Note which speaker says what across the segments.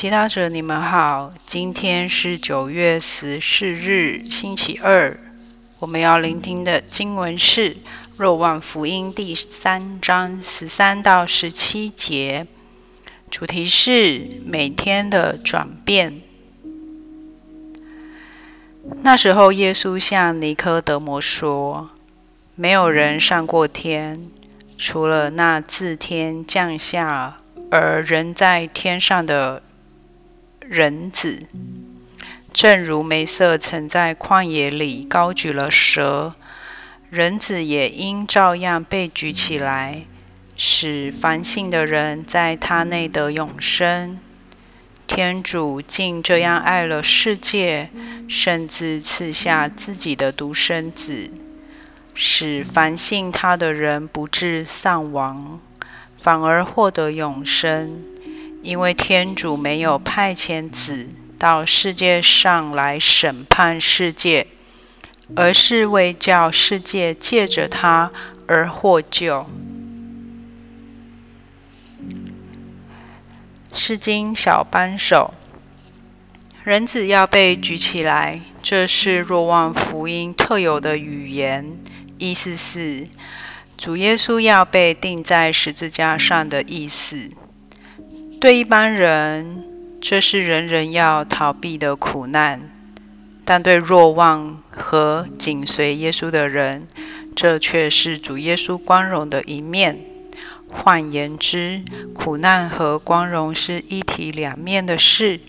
Speaker 1: 祈祷者，你们好，今天是九月十四日，星期二。我们要聆听的经文是《若望福音》第三章十三到十七节，主题是每天的转变。那时候，耶稣向尼科德摩说：“没有人上过天，除了那自天降下而人在天上的人子。正如梅瑟曾在旷野里高举了蛇，人子也应照样被举起来，使凡信的人在他内得永生。”天主竟这样爱了世界，甚至赐下自己的独生子，使凡信他的人不致丧亡，反而获得永生。因为天主没有派遣子到世界上来审判世界，而是为叫世界借着他而获救。圣经小帮手，人子要被举起来，这是若望福音特有的语言，意思是主耶稣要被钉在十字架上的意思。对一般人，这是人人要逃避的苦难；但对若望和紧随耶稣的人，这却是主耶稣光荣的一面。换言之，苦难和光荣是一体两面的事。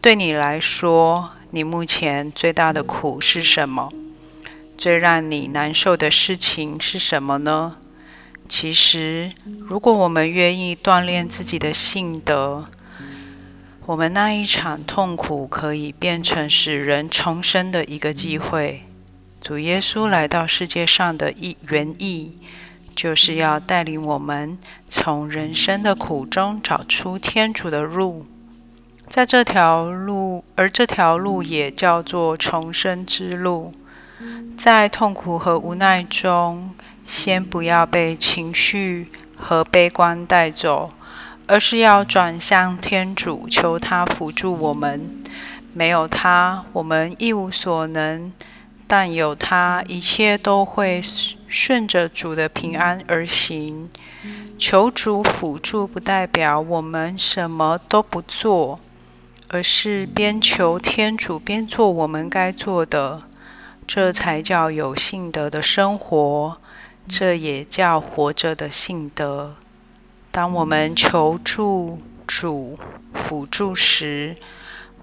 Speaker 1: 对你来说，你目前最大的苦是什么？最让你难受的事情是什么呢？其实，如果我们愿意锻炼自己的性德，我们那一场痛苦可以变成使人重生的一个机会。主耶稣来到世界上的意原意。就是要带领我们从人生的苦中找出天主的路，在这条路，而这条路也叫做重生之路。在痛苦和无奈中，先不要被情绪和悲观带走，而是要转向天主，求他辅助我们。没有他，我们一无所能。但有他，一切都会顺着主的平安而行。求主辅助，不代表我们什么都不做，而是边求天主边做我们该做的，这才叫有信德的生活，这也叫活着的信德。当我们求助主辅助时，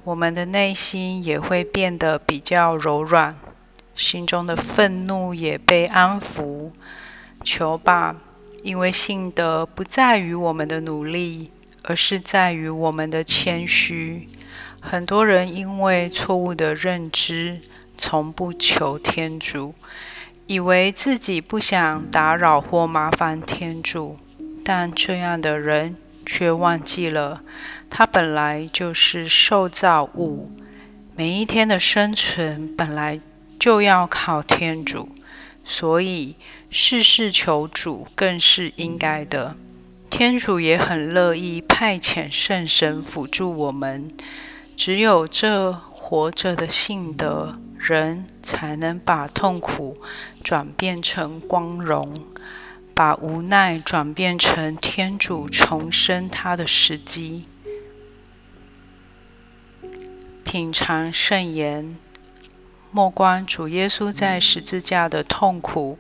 Speaker 1: 我们的内心也会变得比较柔软。心中的愤怒也被安抚，求吧，因为信德不在于我们的努力，而是在于我们的谦虚。很多人因为错误的认知，从不求天主，以为自己不想打扰或麻烦天主，但这样的人却忘记了，他本来就是受造物，每一天的生存本来。就要靠天主，所以事事求主更是应该的。天主也很乐意派遣圣神辅助我们。只有这活着的信德，人才能把痛苦转变成光荣，把无奈转变成天主重生他的时机。品尝圣言。莫观主耶稣在十字架的痛苦，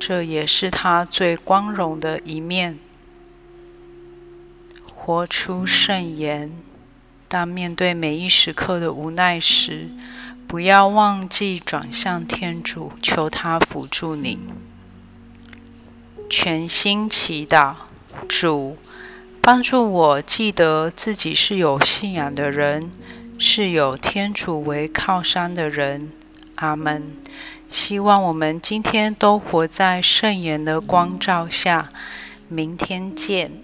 Speaker 1: 这也是他最光荣的一面。活出圣言。当面对每一时刻的无奈时，不要忘记转向天主，求他辅助你。全心祈祷，主帮助我记得自己是有信仰的人，是有天主为靠山的人。阿门。希望我们今天都活在圣言的光照下。明天见。